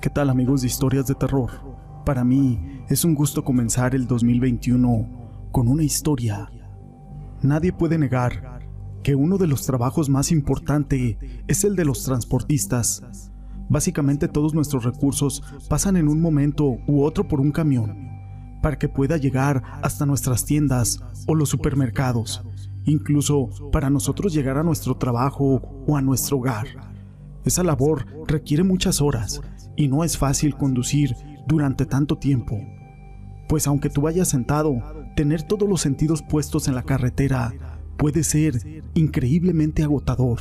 ¿Qué tal amigos de historias de terror? Para mí es un gusto comenzar el 2021 con una historia. Nadie puede negar que uno de los trabajos más importantes es el de los transportistas. Básicamente todos nuestros recursos pasan en un momento u otro por un camión para que pueda llegar hasta nuestras tiendas o los supermercados, incluso para nosotros llegar a nuestro trabajo o a nuestro hogar. Esa labor requiere muchas horas y no es fácil conducir durante tanto tiempo. Pues aunque tú vayas sentado, tener todos los sentidos puestos en la carretera puede ser increíblemente agotador,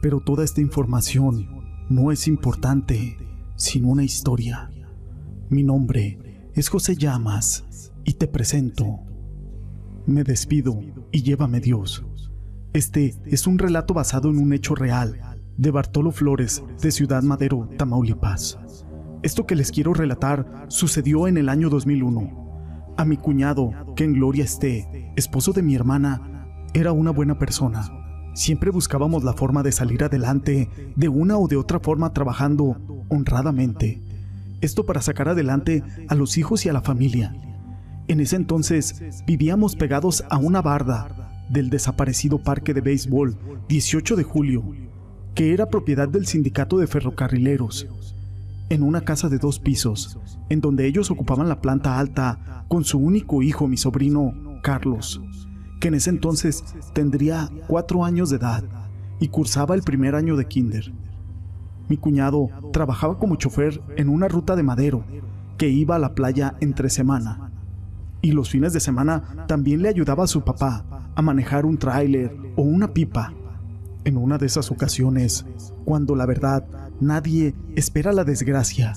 pero toda esta información no es importante, sino una historia. Mi nombre es José Llamas y te presento. Me despido y llévame Dios. Este es un relato basado en un hecho real de Bartolo Flores, de Ciudad Madero, Tamaulipas. Esto que les quiero relatar sucedió en el año 2001. A mi cuñado, que en gloria esté, esposo de mi hermana, era una buena persona. Siempre buscábamos la forma de salir adelante de una o de otra forma trabajando honradamente. Esto para sacar adelante a los hijos y a la familia. En ese entonces vivíamos pegados a una barda del desaparecido parque de béisbol 18 de julio que era propiedad del sindicato de ferrocarrileros, en una casa de dos pisos, en donde ellos ocupaban la planta alta con su único hijo, mi sobrino Carlos, que en ese entonces tendría cuatro años de edad y cursaba el primer año de kinder. Mi cuñado trabajaba como chofer en una ruta de madero que iba a la playa entre semana. Y los fines de semana también le ayudaba a su papá a manejar un tráiler o una pipa en una de esas ocasiones, cuando la verdad nadie espera la desgracia,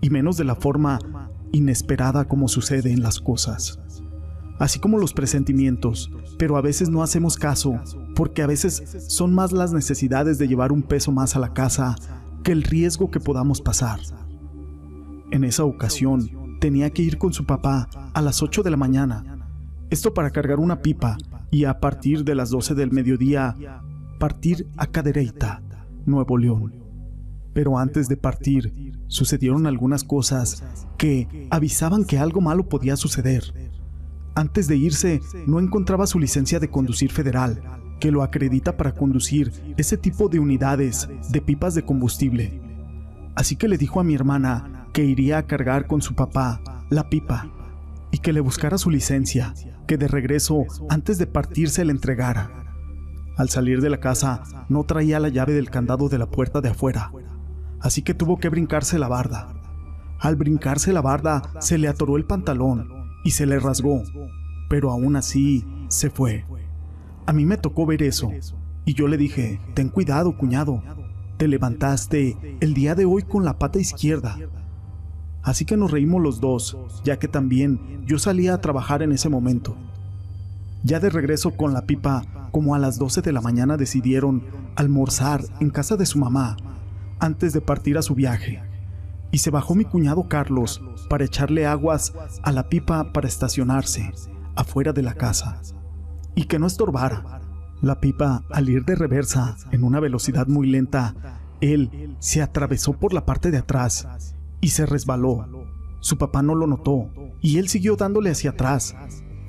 y menos de la forma inesperada como sucede en las cosas. Así como los presentimientos, pero a veces no hacemos caso, porque a veces son más las necesidades de llevar un peso más a la casa que el riesgo que podamos pasar. En esa ocasión, tenía que ir con su papá a las 8 de la mañana, esto para cargar una pipa, y a partir de las 12 del mediodía partir a Cadereyta, Nuevo León. Pero antes de partir, sucedieron algunas cosas que avisaban que algo malo podía suceder. Antes de irse, no encontraba su licencia de conducir federal, que lo acredita para conducir ese tipo de unidades de pipas de combustible. Así que le dijo a mi hermana que iría a cargar con su papá la pipa y que le buscara su licencia, que de regreso, antes de partir, se le entregara. Al salir de la casa no traía la llave del candado de la puerta de afuera, así que tuvo que brincarse la barda. Al brincarse la barda se le atoró el pantalón y se le rasgó, pero aún así se fue. A mí me tocó ver eso y yo le dije, ten cuidado cuñado, te levantaste el día de hoy con la pata izquierda. Así que nos reímos los dos, ya que también yo salía a trabajar en ese momento. Ya de regreso con la pipa, como a las 12 de la mañana decidieron almorzar en casa de su mamá antes de partir a su viaje. Y se bajó mi cuñado Carlos para echarle aguas a la pipa para estacionarse afuera de la casa. Y que no estorbara. La pipa, al ir de reversa en una velocidad muy lenta, él se atravesó por la parte de atrás y se resbaló. Su papá no lo notó y él siguió dándole hacia atrás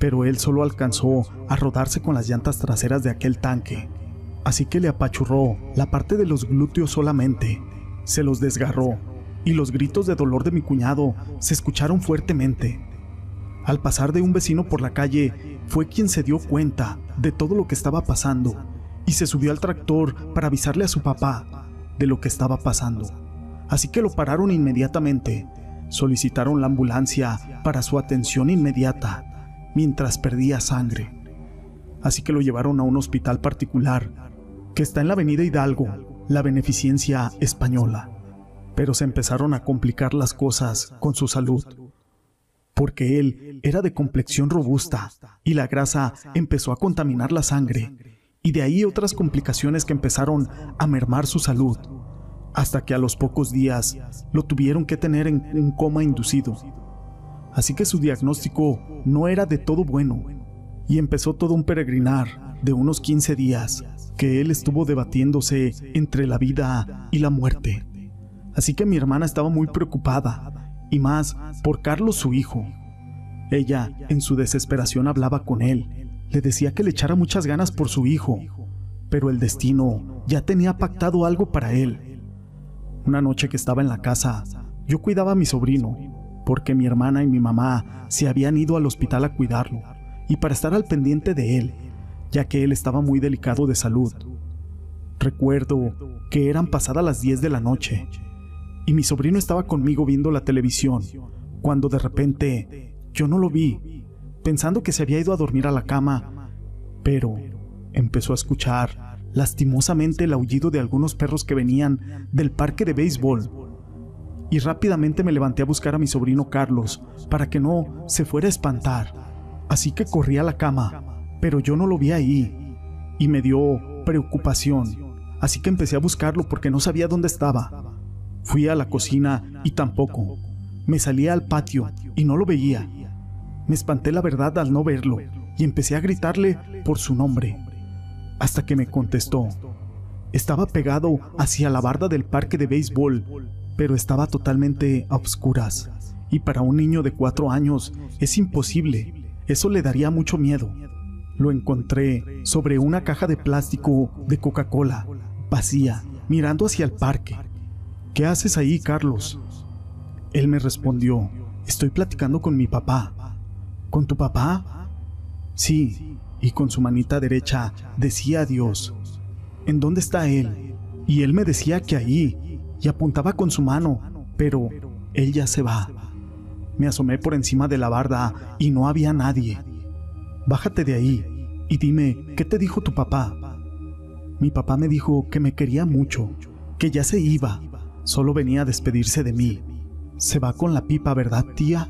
pero él solo alcanzó a rodarse con las llantas traseras de aquel tanque, así que le apachurró la parte de los glúteos solamente, se los desgarró, y los gritos de dolor de mi cuñado se escucharon fuertemente. Al pasar de un vecino por la calle, fue quien se dio cuenta de todo lo que estaba pasando y se subió al tractor para avisarle a su papá de lo que estaba pasando. Así que lo pararon inmediatamente, solicitaron la ambulancia para su atención inmediata mientras perdía sangre. Así que lo llevaron a un hospital particular que está en la avenida Hidalgo, la Beneficencia Española. Pero se empezaron a complicar las cosas con su salud, porque él era de complexión robusta y la grasa empezó a contaminar la sangre, y de ahí otras complicaciones que empezaron a mermar su salud, hasta que a los pocos días lo tuvieron que tener en un coma inducido así que su diagnóstico no era de todo bueno, y empezó todo un peregrinar de unos 15 días que él estuvo debatiéndose entre la vida y la muerte, Así que mi hermana estaba muy preocupada, y más por Carlos su hijo. Ella, en su desesperación, hablaba con él, le decía que le echara muchas ganas por su hijo, pero el destino ya tenía pactado algo para él. Una noche que estaba en la casa, yo cuidaba a mi sobrino, porque mi hermana y mi mamá se habían ido al hospital a cuidarlo y para estar al pendiente de él, ya que él estaba muy delicado de salud. Recuerdo que eran pasadas las 10 de la noche y mi sobrino estaba conmigo viendo la televisión, cuando de repente yo no lo vi, pensando que se había ido a dormir a la cama, pero empezó a escuchar lastimosamente el aullido de algunos perros que venían del parque de béisbol. Y rápidamente me levanté a buscar a mi sobrino Carlos para que no se fuera a espantar. Así que corrí a la cama, pero yo no lo vi ahí y me dio preocupación. Así que empecé a buscarlo porque no sabía dónde estaba. Fui a la cocina y tampoco. Me salí al patio y no lo veía. Me espanté la verdad al no verlo y empecé a gritarle por su nombre. Hasta que me contestó. Estaba pegado hacia la barda del parque de béisbol, pero estaba totalmente a oscuras. Y para un niño de cuatro años es imposible. Eso le daría mucho miedo. Lo encontré sobre una caja de plástico de Coca-Cola, vacía, mirando hacia el parque. ¿Qué haces ahí, Carlos? Él me respondió, estoy platicando con mi papá. ¿Con tu papá? Sí, y con su manita derecha decía adiós. ¿En dónde está él? Y él me decía que ahí, y apuntaba con su mano, pero él ya se va. Me asomé por encima de la barda y no había nadie. Bájate de ahí y dime, ¿qué te dijo tu papá? Mi papá me dijo que me quería mucho, que ya se iba, Solo venía a despedirse de mí. Se va con la pipa, ¿verdad, tía?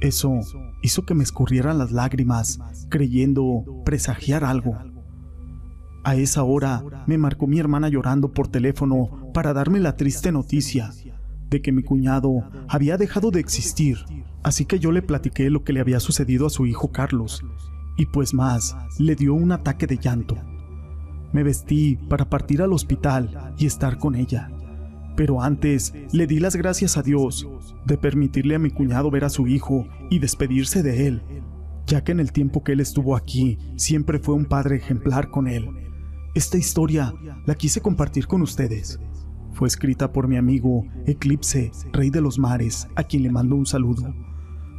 Eso hizo que me escurrieran las lágrimas, creyendo presagiar algo. A esa hora me marcó mi hermana llorando por teléfono para darme la triste noticia de que mi cuñado había dejado de existir, así que yo le platiqué lo que le había sucedido a su hijo Carlos, y pues más, le dio un ataque de llanto. Me vestí para partir al hospital y estar con ella. Pero antes le di las gracias a Dios de permitirle a mi cuñado ver a su hijo y despedirse de él, ya que en el tiempo que él estuvo aquí siempre fue un padre ejemplar con él. Esta historia la quise compartir con ustedes. Fue escrita por mi amigo Eclipse, Rey de los Mares, a quien le mando un saludo.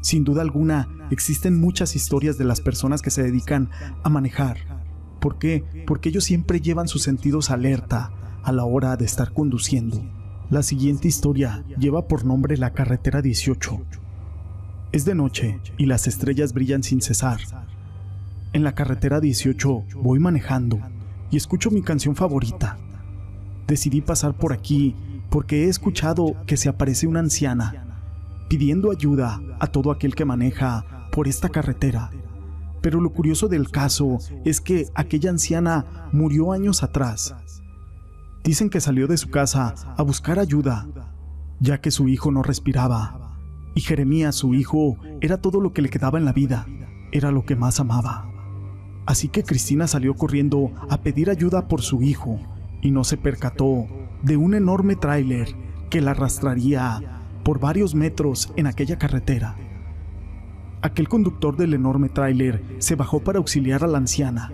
Sin duda alguna, existen muchas historias de las personas que se dedican a manejar. ¿Por qué? Porque ellos siempre llevan sus sentidos alerta a la hora de estar conduciendo. La siguiente historia lleva por nombre la carretera 18. Es de noche y las estrellas brillan sin cesar. En la carretera 18 voy manejando y escucho mi canción favorita. Decidí pasar por aquí porque he escuchado que se aparece una anciana pidiendo ayuda a todo aquel que maneja por esta carretera. Pero lo curioso del caso es que aquella anciana murió años atrás Dicen que salió de su casa a buscar ayuda, ya que su hijo no respiraba, y Jeremías, su hijo, era todo lo que le quedaba en la vida, era lo que más amaba. Así que Cristina salió corriendo a pedir ayuda por su hijo, y no se percató de un enorme tráiler que la arrastraría por varios metros en aquella carretera. Aquel conductor del enorme tráiler se bajó para auxiliar a la anciana,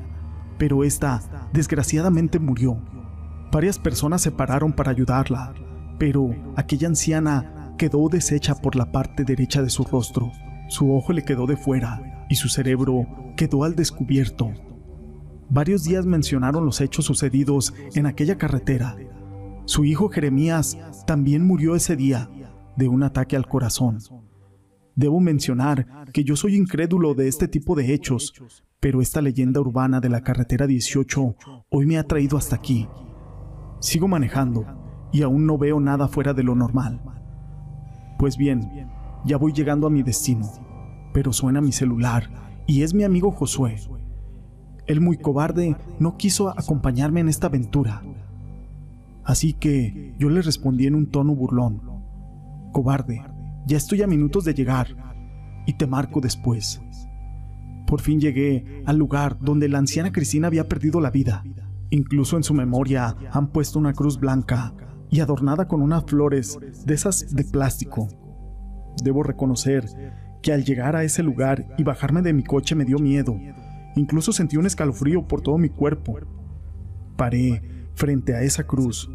pero esta desgraciadamente murió Varias personas se pararon para ayudarla, pero aquella anciana quedó deshecha por la parte derecha de su rostro. Su ojo le quedó de fuera y su cerebro quedó al descubierto. Varios días mencionaron los hechos sucedidos en aquella carretera. Su hijo Jeremías también murió ese día de un ataque al corazón. Debo mencionar que yo soy incrédulo de este tipo de hechos, pero esta leyenda urbana de la carretera 18 hoy me ha traído hasta aquí Sigo manejando y aún no veo nada fuera de lo normal. Pues bien, ya voy llegando a mi destino, pero suena mi celular y es mi amigo Josué. El muy cobarde no quiso acompañarme en esta aventura. Así que yo le respondí en un tono burlón. Cobarde, ya estoy a minutos de llegar y te marco después. Por fin llegué al lugar donde la anciana Cristina había perdido la vida. Incluso en su memoria han puesto una cruz blanca y adornada con unas flores de esas de plástico. Debo reconocer que al llegar a ese lugar y bajarme de mi coche me dio miedo. Incluso sentí un escalofrío por todo mi cuerpo. Paré frente a esa cruz,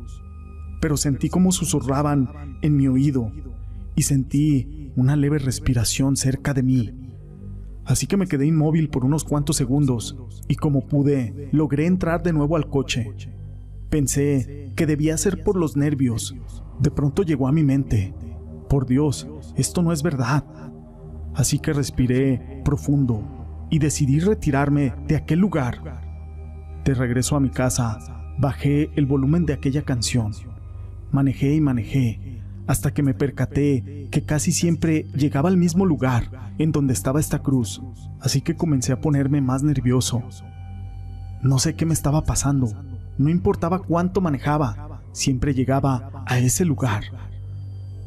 pero sentí como susurraban en mi oído y sentí una leve respiración cerca de mí. Así que me quedé inmóvil por unos cuantos segundos y como pude, logré entrar de nuevo al coche. Pensé que debía ser por los nervios. De pronto llegó a mi mente, por Dios, esto no es verdad. Así que respiré profundo y decidí retirarme de aquel lugar. De regreso a mi casa, bajé el volumen de aquella canción. Manejé y manejé hasta que me percaté que casi siempre llegaba al mismo lugar en donde estaba esta cruz, así que comencé a ponerme más nervioso. No sé qué me estaba pasando, no importaba cuánto manejaba, siempre llegaba a ese lugar.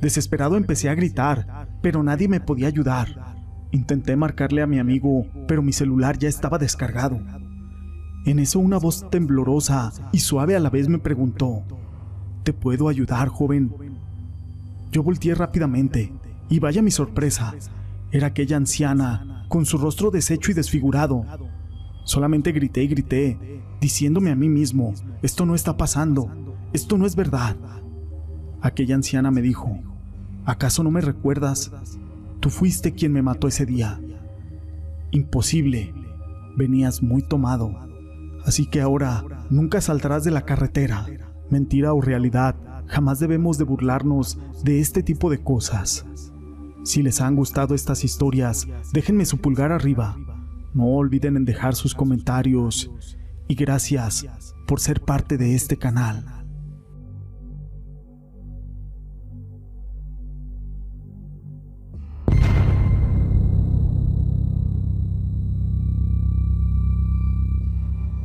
Desesperado empecé a gritar, pero nadie me podía ayudar. Intenté marcarle a mi amigo, pero mi celular ya estaba descargado. En eso una voz temblorosa y suave a la vez me preguntó, ¿Te puedo ayudar, joven? Yo volteé rápidamente, y vaya mi sorpresa, era aquella anciana, con su rostro deshecho y desfigurado. Solamente grité y grité, diciéndome a mí mismo, esto no está pasando, esto no es verdad. Aquella anciana me dijo, ¿acaso no me recuerdas? Tú fuiste quien me mató ese día. Imposible, venías muy tomado, así que ahora nunca saldrás de la carretera. Mentira o realidad, jamás debemos de burlarnos de este tipo de cosas. Si les han gustado estas historias, déjenme su pulgar arriba. No olviden en dejar sus comentarios y gracias por ser parte de este canal.